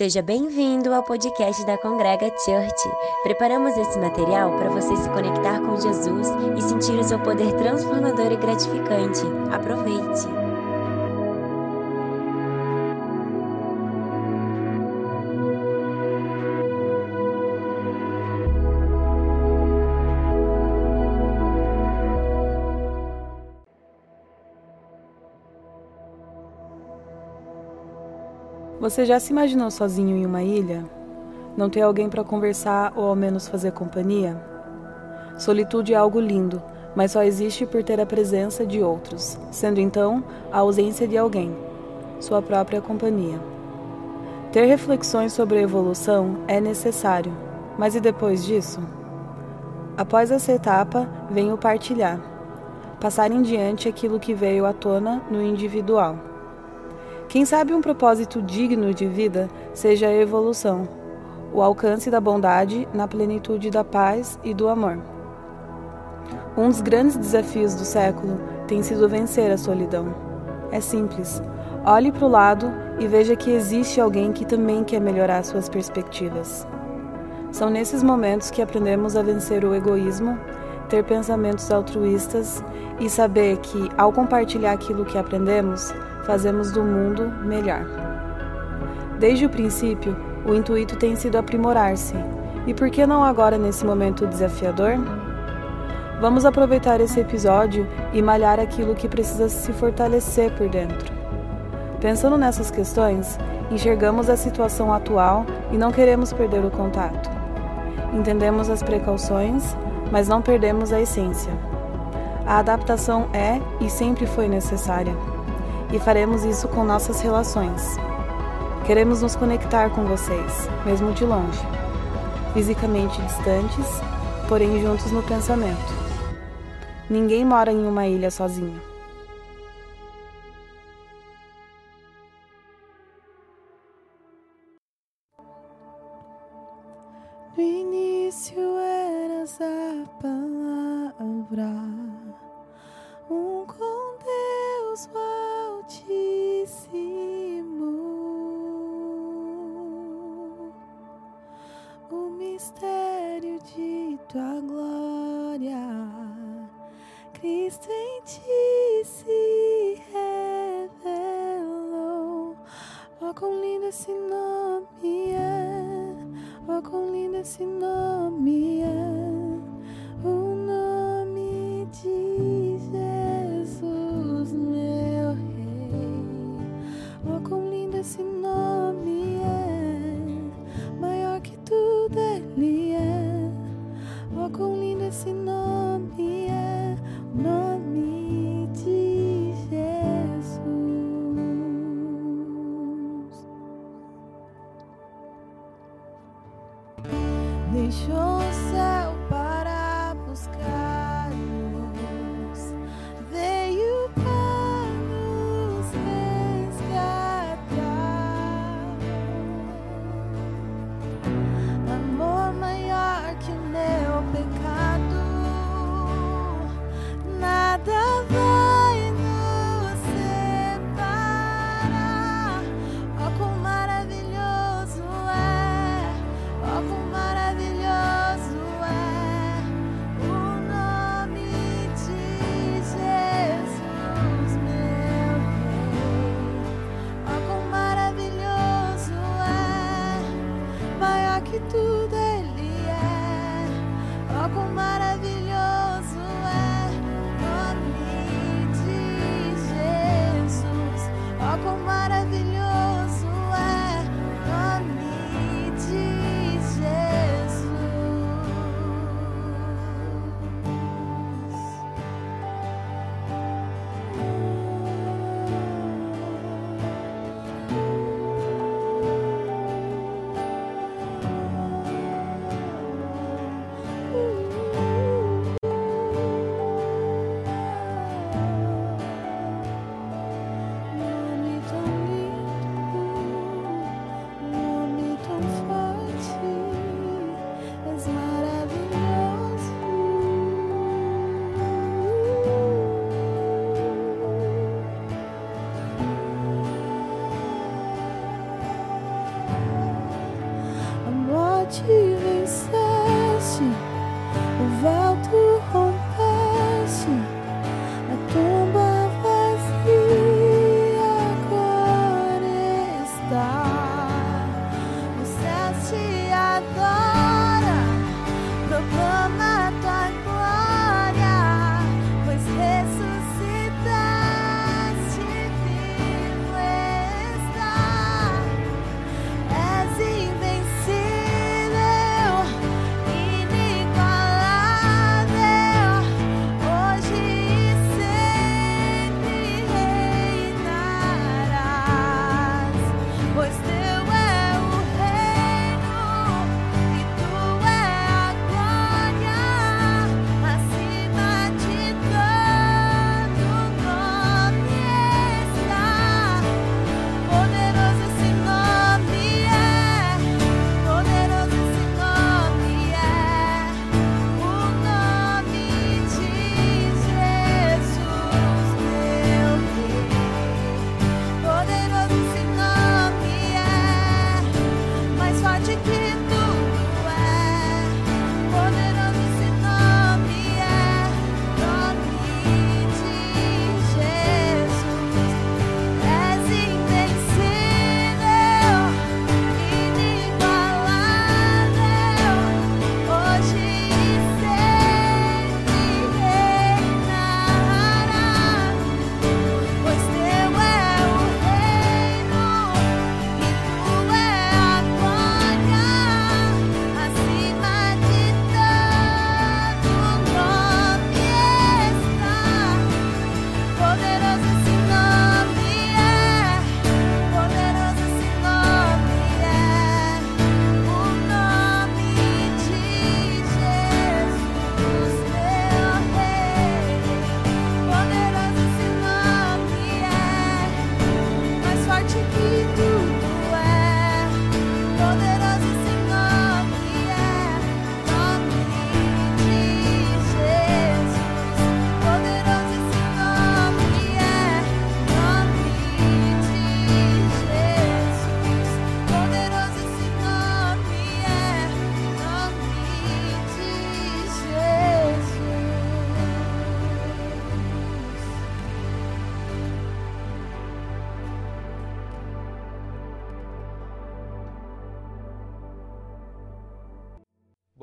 Seja bem-vindo ao podcast da Congrega Church. Preparamos esse material para você se conectar com Jesus e sentir o seu poder transformador e gratificante. Aproveite! Você já se imaginou sozinho em uma ilha? Não ter alguém para conversar ou ao menos fazer companhia? Solitude é algo lindo, mas só existe por ter a presença de outros, sendo então a ausência de alguém, sua própria companhia. Ter reflexões sobre a evolução é necessário, mas e depois disso? Após essa etapa, vem o partilhar, passar em diante aquilo que veio à tona no individual. Quem sabe um propósito digno de vida seja a evolução, o alcance da bondade na plenitude da paz e do amor. Um dos grandes desafios do século tem sido vencer a solidão. É simples. Olhe para o lado e veja que existe alguém que também quer melhorar suas perspectivas. São nesses momentos que aprendemos a vencer o egoísmo, ter pensamentos altruístas e saber que, ao compartilhar aquilo que aprendemos, fazemos do mundo melhor. Desde o princípio, o intuito tem sido aprimorar-se. E por que não agora nesse momento desafiador? Vamos aproveitar esse episódio e malhar aquilo que precisa se fortalecer por dentro. Pensando nessas questões, enxergamos a situação atual e não queremos perder o contato. Entendemos as precauções, mas não perdemos a essência. A adaptação é e sempre foi necessária e faremos isso com nossas relações. Queremos nos conectar com vocês, mesmo de longe, fisicamente distantes, porém juntos no pensamento. Ninguém mora em uma ilha sozinho. No início eras a palavra,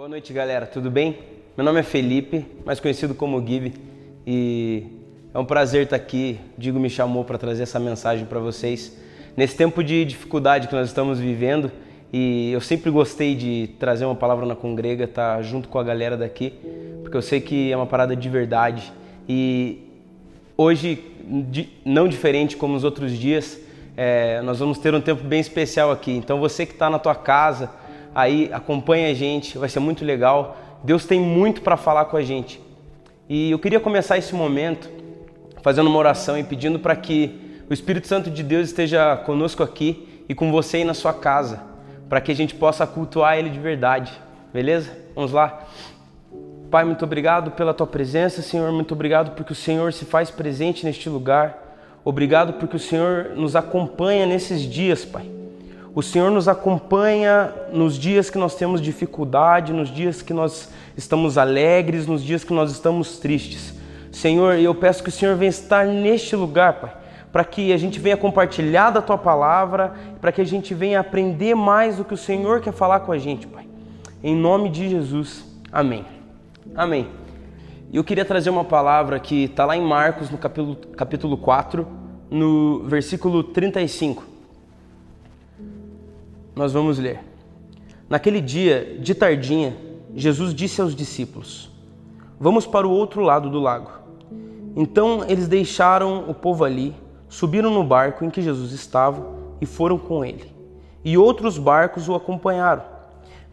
Boa noite, galera. Tudo bem? Meu nome é Felipe, mais conhecido como Gibi, e é um prazer estar aqui. Digo me chamou para trazer essa mensagem para vocês nesse tempo de dificuldade que nós estamos vivendo. E eu sempre gostei de trazer uma palavra na congrega, estar junto com a galera daqui, porque eu sei que é uma parada de verdade. E hoje, não diferente como os outros dias, é, nós vamos ter um tempo bem especial aqui. Então você que está na tua casa, aí acompanha a gente, vai ser muito legal. Deus tem muito para falar com a gente. E eu queria começar esse momento fazendo uma oração e pedindo para que o Espírito Santo de Deus esteja conosco aqui e com você aí na sua casa, para que a gente possa cultuar Ele de verdade, beleza? Vamos lá. Pai, muito obrigado pela tua presença, Senhor. Muito obrigado porque o Senhor se faz presente neste lugar. Obrigado porque o Senhor nos acompanha nesses dias, Pai. O Senhor nos acompanha nos dias que nós temos dificuldade, nos dias que nós estamos alegres, nos dias que nós estamos tristes. Senhor, eu peço que o Senhor venha estar neste lugar, Pai, para que a gente venha compartilhar da tua palavra, para que a gente venha aprender mais do que o Senhor quer falar com a gente, Pai. Em nome de Jesus. Amém. Amém. Eu queria trazer uma palavra que está lá em Marcos, no capítulo, capítulo 4, no versículo 35. Nós vamos ler. Naquele dia, de tardinha, Jesus disse aos discípulos: Vamos para o outro lado do lago. Então eles deixaram o povo ali, subiram no barco em que Jesus estava e foram com ele. E outros barcos o acompanharam.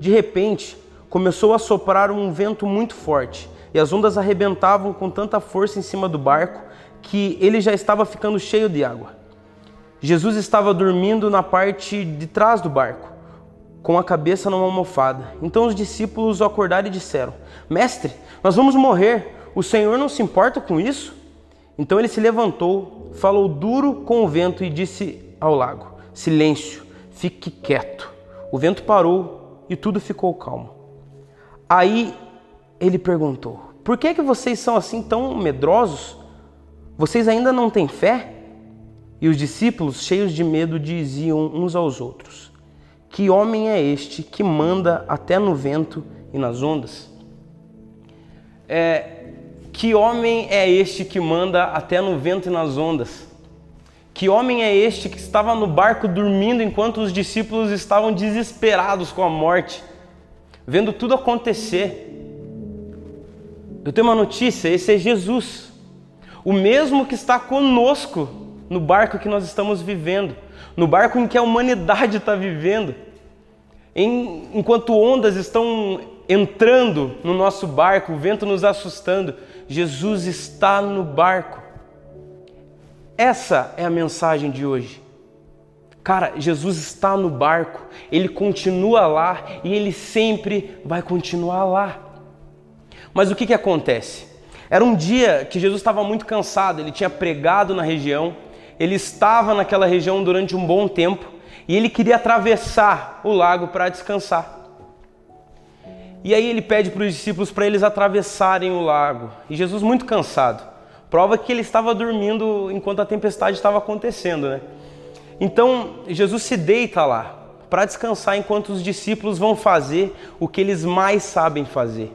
De repente, começou a soprar um vento muito forte e as ondas arrebentavam com tanta força em cima do barco que ele já estava ficando cheio de água. Jesus estava dormindo na parte de trás do barco, com a cabeça numa almofada. Então os discípulos o acordaram e disseram: Mestre, nós vamos morrer. O Senhor não se importa com isso? Então ele se levantou, falou duro com o vento e disse ao lago: Silêncio, fique quieto. O vento parou e tudo ficou calmo. Aí ele perguntou: Por que, que vocês são assim tão medrosos? Vocês ainda não têm fé? E os discípulos, cheios de medo, diziam uns aos outros: Que homem é este que manda até no vento e nas ondas? É, que homem é este que manda até no vento e nas ondas? Que homem é este que estava no barco dormindo enquanto os discípulos estavam desesperados com a morte, vendo tudo acontecer? Eu tenho uma notícia: esse é Jesus, o mesmo que está conosco no barco que nós estamos vivendo, no barco em que a humanidade está vivendo. Em, enquanto ondas estão entrando no nosso barco, o vento nos assustando, Jesus está no barco. Essa é a mensagem de hoje. Cara, Jesus está no barco, ele continua lá e ele sempre vai continuar lá. Mas o que, que acontece? Era um dia que Jesus estava muito cansado, ele tinha pregado na região, ele estava naquela região durante um bom tempo e ele queria atravessar o lago para descansar. E aí ele pede para os discípulos para eles atravessarem o lago. E Jesus, muito cansado, prova que ele estava dormindo enquanto a tempestade estava acontecendo, né? Então Jesus se deita lá para descansar enquanto os discípulos vão fazer o que eles mais sabem fazer.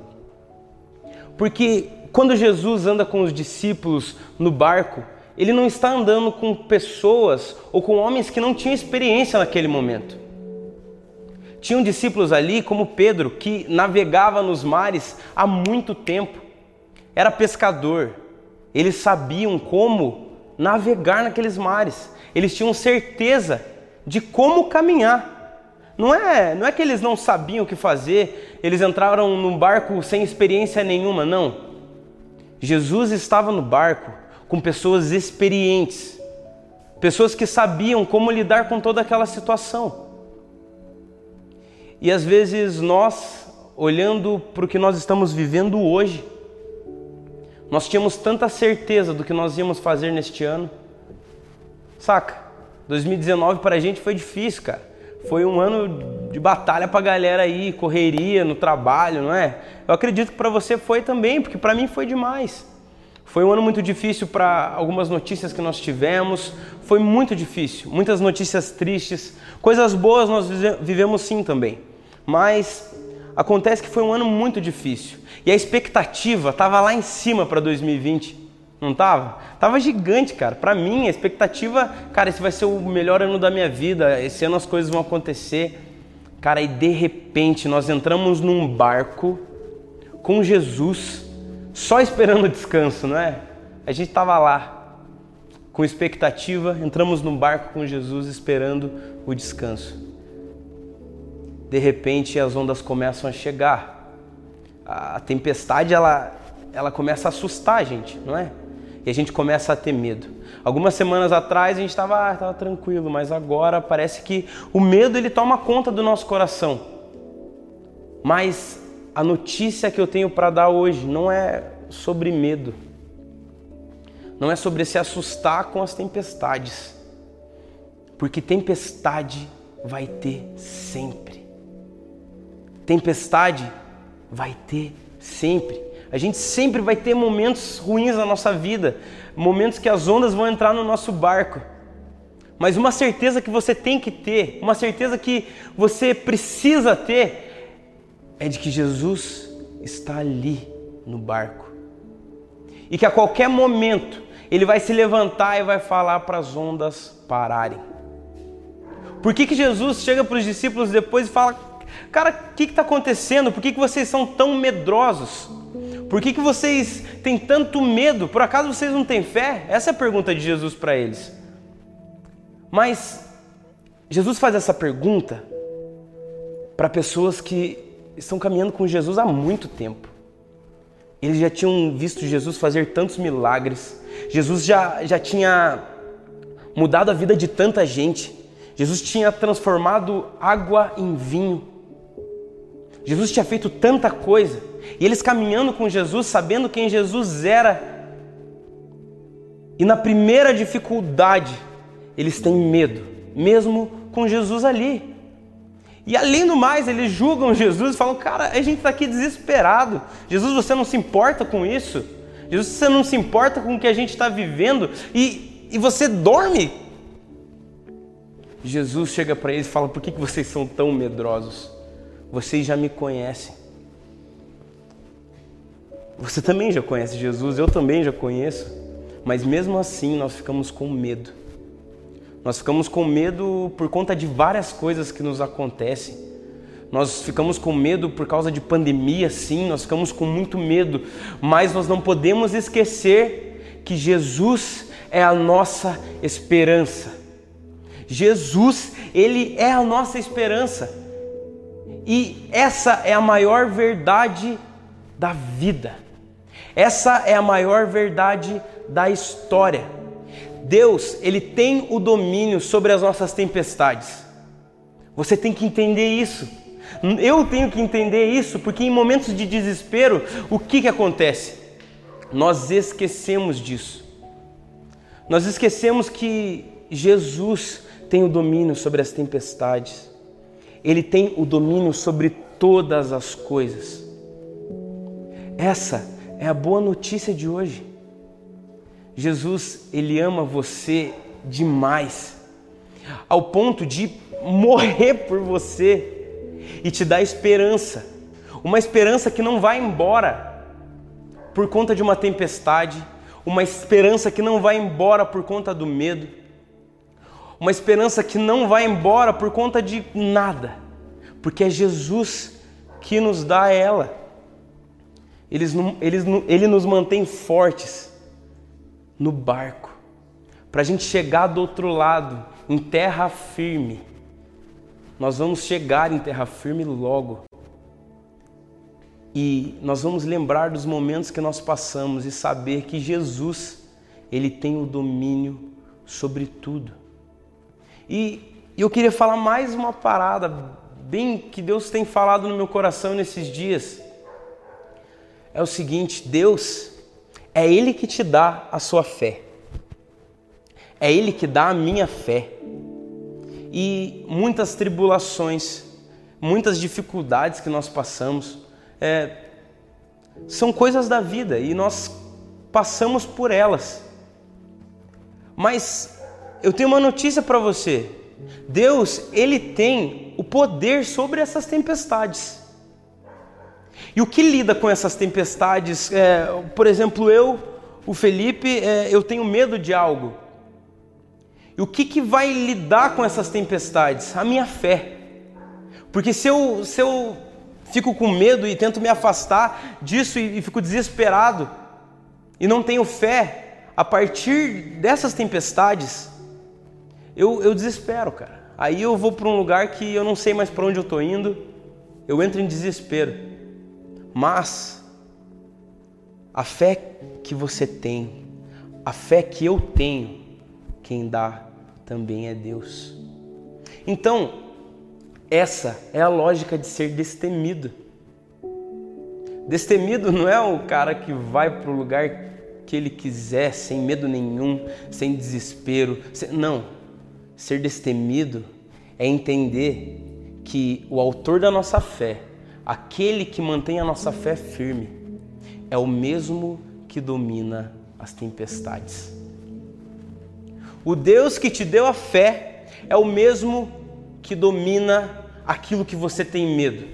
Porque quando Jesus anda com os discípulos no barco, ele não está andando com pessoas ou com homens que não tinham experiência naquele momento. Tinham discípulos ali, como Pedro, que navegava nos mares há muito tempo, era pescador, eles sabiam como navegar naqueles mares, eles tinham certeza de como caminhar. Não é, não é que eles não sabiam o que fazer, eles entraram num barco sem experiência nenhuma, não. Jesus estava no barco com pessoas experientes, pessoas que sabiam como lidar com toda aquela situação. E às vezes nós, olhando para o que nós estamos vivendo hoje, nós tínhamos tanta certeza do que nós íamos fazer neste ano. Saca? 2019 para a gente foi difícil, cara. Foi um ano de batalha para a galera aí, correria no trabalho, não é? Eu acredito que para você foi também, porque para mim foi demais. Foi um ano muito difícil para algumas notícias que nós tivemos. Foi muito difícil, muitas notícias tristes. Coisas boas nós vivemos sim também. Mas acontece que foi um ano muito difícil. E a expectativa estava lá em cima para 2020. Não tava? Tava gigante, cara. Para mim, a expectativa, cara, esse vai ser o melhor ano da minha vida. Esse ano as coisas vão acontecer. Cara, e de repente nós entramos num barco com Jesus, só esperando o descanso, não é? A gente tava lá com expectativa, entramos num barco com Jesus esperando o descanso de repente as ondas começam a chegar. A tempestade ela, ela começa a assustar a gente, não é? E a gente começa a ter medo. Algumas semanas atrás a gente estava ah, tranquilo, mas agora parece que o medo ele toma conta do nosso coração. Mas a notícia que eu tenho para dar hoje não é sobre medo. Não é sobre se assustar com as tempestades. Porque tempestade vai ter sempre. Tempestade vai ter sempre. A gente sempre vai ter momentos ruins na nossa vida, momentos que as ondas vão entrar no nosso barco. Mas uma certeza que você tem que ter, uma certeza que você precisa ter, é de que Jesus está ali no barco. E que a qualquer momento ele vai se levantar e vai falar para as ondas pararem. Por que, que Jesus chega para os discípulos depois e fala: Cara, o que está acontecendo? Por que, que vocês são tão medrosos? Por que, que vocês têm tanto medo? Por acaso vocês não têm fé? Essa é a pergunta de Jesus para eles. Mas Jesus faz essa pergunta para pessoas que estão caminhando com Jesus há muito tempo. Eles já tinham visto Jesus fazer tantos milagres. Jesus já, já tinha mudado a vida de tanta gente. Jesus tinha transformado água em vinho. Jesus tinha feito tanta coisa, e eles caminhando com Jesus, sabendo quem Jesus era, e na primeira dificuldade, eles têm medo, mesmo com Jesus ali. E além do mais, eles julgam Jesus e falam: Cara, a gente está aqui desesperado. Jesus, você não se importa com isso? Jesus, você não se importa com o que a gente está vivendo? E, e você dorme? Jesus chega para eles e fala: Por que, que vocês são tão medrosos? Vocês já me conhecem. Você também já conhece Jesus, eu também já conheço. Mas mesmo assim nós ficamos com medo. Nós ficamos com medo por conta de várias coisas que nos acontecem. Nós ficamos com medo por causa de pandemia, sim, nós ficamos com muito medo, mas nós não podemos esquecer que Jesus é a nossa esperança. Jesus, ele é a nossa esperança. E essa é a maior verdade da vida. Essa é a maior verdade da história. Deus, ele tem o domínio sobre as nossas tempestades. Você tem que entender isso. Eu tenho que entender isso, porque em momentos de desespero, o que, que acontece? Nós esquecemos disso. Nós esquecemos que Jesus tem o domínio sobre as tempestades. Ele tem o domínio sobre todas as coisas. Essa é a boa notícia de hoje. Jesus, ele ama você demais, ao ponto de morrer por você e te dar esperança. Uma esperança que não vai embora por conta de uma tempestade, uma esperança que não vai embora por conta do medo, uma esperança que não vai embora por conta de nada, porque é Jesus que nos dá ela. Ele nos mantém fortes no barco, para a gente chegar do outro lado, em terra firme. Nós vamos chegar em terra firme logo. E nós vamos lembrar dos momentos que nós passamos e saber que Jesus, ele tem o domínio sobre tudo. E eu queria falar mais uma parada bem que Deus tem falado no meu coração nesses dias. É o seguinte, Deus é Ele que te dá a sua fé. É Ele que dá a minha fé. E muitas tribulações, muitas dificuldades que nós passamos, é, são coisas da vida e nós passamos por elas. Mas eu tenho uma notícia para você. Deus, ele tem o poder sobre essas tempestades. E o que lida com essas tempestades? É, por exemplo, eu, o Felipe, é, eu tenho medo de algo. E o que, que vai lidar com essas tempestades? A minha fé. Porque se eu, se eu fico com medo e tento me afastar disso e, e fico desesperado e não tenho fé, a partir dessas tempestades, eu, eu desespero, cara. Aí eu vou para um lugar que eu não sei mais para onde eu estou indo, eu entro em desespero. Mas a fé que você tem, a fé que eu tenho, quem dá também é Deus. Então, essa é a lógica de ser destemido. Destemido não é o cara que vai para o lugar que ele quiser, sem medo nenhum, sem desespero. Não. Ser destemido é entender que o autor da nossa fé, aquele que mantém a nossa fé firme, é o mesmo que domina as tempestades. O Deus que te deu a fé é o mesmo que domina aquilo que você tem medo.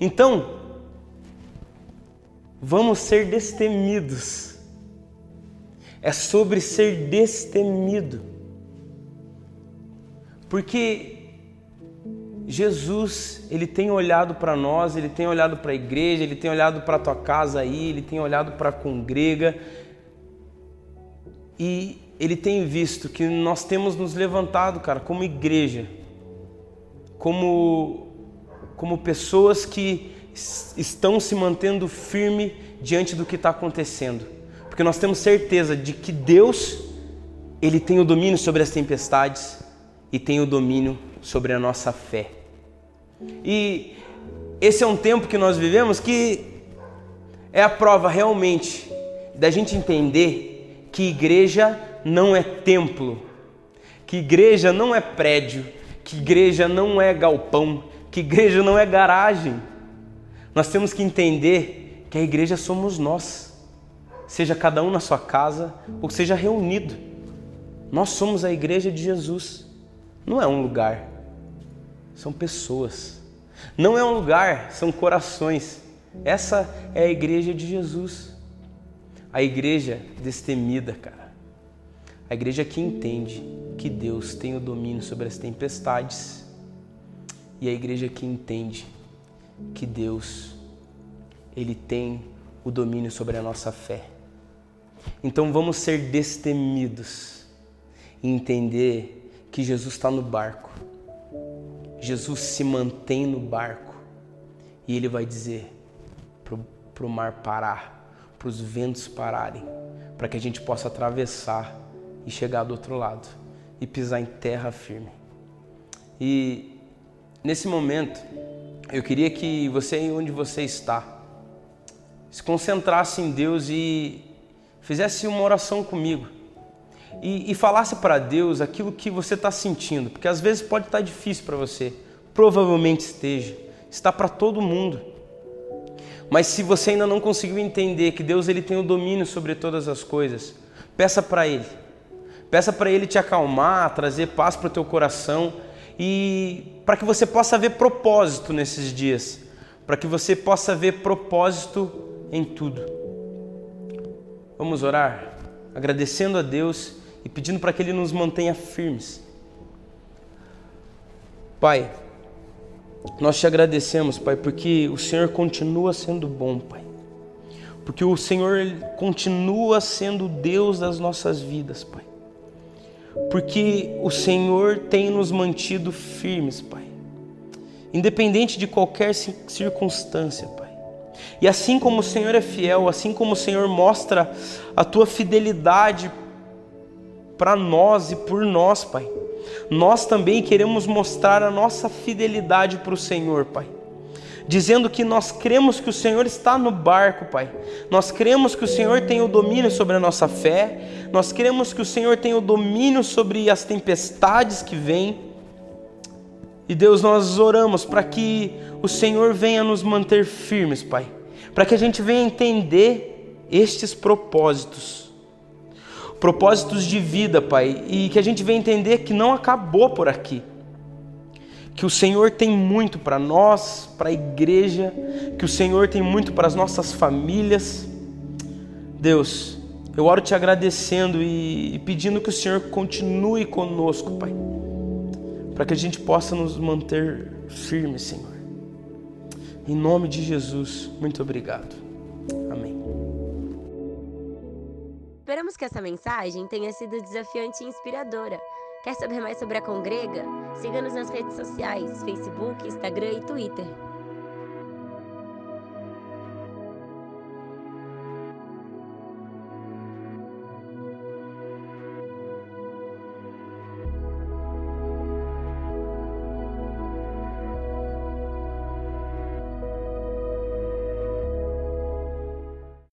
Então, vamos ser destemidos. É sobre ser destemido. Porque Jesus, ele tem olhado para nós, ele tem olhado para a igreja, ele tem olhado para a tua casa aí, ele tem olhado para a congrega e ele tem visto que nós temos nos levantado, cara, como igreja, como como pessoas que estão se mantendo firme diante do que está acontecendo, porque nós temos certeza de que Deus ele tem o domínio sobre as tempestades e tem o domínio sobre a nossa fé. E esse é um tempo que nós vivemos que é a prova realmente da gente entender que igreja não é templo, que igreja não é prédio, que igreja não é galpão, que igreja não é garagem. Nós temos que entender que a igreja somos nós, seja cada um na sua casa ou seja reunido. Nós somos a igreja de Jesus. Não é um lugar, são pessoas. Não é um lugar, são corações. Essa é a igreja de Jesus. A igreja destemida, cara. A igreja que entende que Deus tem o domínio sobre as tempestades. E a igreja que entende que Deus ele tem o domínio sobre a nossa fé. Então vamos ser destemidos e entender que Jesus está no barco. Jesus se mantém no barco e ele vai dizer para o mar parar, para os ventos pararem, para que a gente possa atravessar e chegar do outro lado e pisar em terra firme. E nesse momento, eu queria que você, onde você está, se concentrasse em Deus e fizesse uma oração comigo. E, e falasse para Deus aquilo que você está sentindo, porque às vezes pode estar difícil para você, provavelmente esteja, está para todo mundo. Mas se você ainda não conseguiu entender que Deus ele tem o domínio sobre todas as coisas, peça para Ele. Peça para Ele te acalmar, trazer paz para o teu coração e para que você possa ver propósito nesses dias, para que você possa ver propósito em tudo. Vamos orar, agradecendo a Deus e pedindo para que Ele nos mantenha firmes. Pai, nós te agradecemos, Pai, porque o Senhor continua sendo bom, Pai. Porque o Senhor continua sendo Deus das nossas vidas, Pai. Porque o Senhor tem nos mantido firmes, Pai. Independente de qualquer circunstância, Pai. E assim como o Senhor é fiel, assim como o Senhor mostra a tua fidelidade para nós e por nós, Pai nós também queremos mostrar a nossa fidelidade para o Senhor, Pai. Dizendo que nós cremos que o Senhor está no barco, Pai. Nós cremos que o Senhor tem o domínio sobre a nossa fé. Nós cremos que o Senhor tem o domínio sobre as tempestades que vêm. E Deus, nós oramos para que o Senhor venha nos manter firmes, Pai. Para que a gente venha entender estes propósitos propósitos de vida, Pai, e que a gente venha entender que não acabou por aqui. Que o Senhor tem muito para nós, para a igreja, que o Senhor tem muito para as nossas famílias. Deus, eu oro te agradecendo e pedindo que o Senhor continue conosco, Pai, para que a gente possa nos manter firmes, Senhor. Em nome de Jesus, muito obrigado. Esperamos que essa mensagem tenha sido desafiante e inspiradora. Quer saber mais sobre a Congrega? Siga-nos nas redes sociais, Facebook, Instagram e Twitter.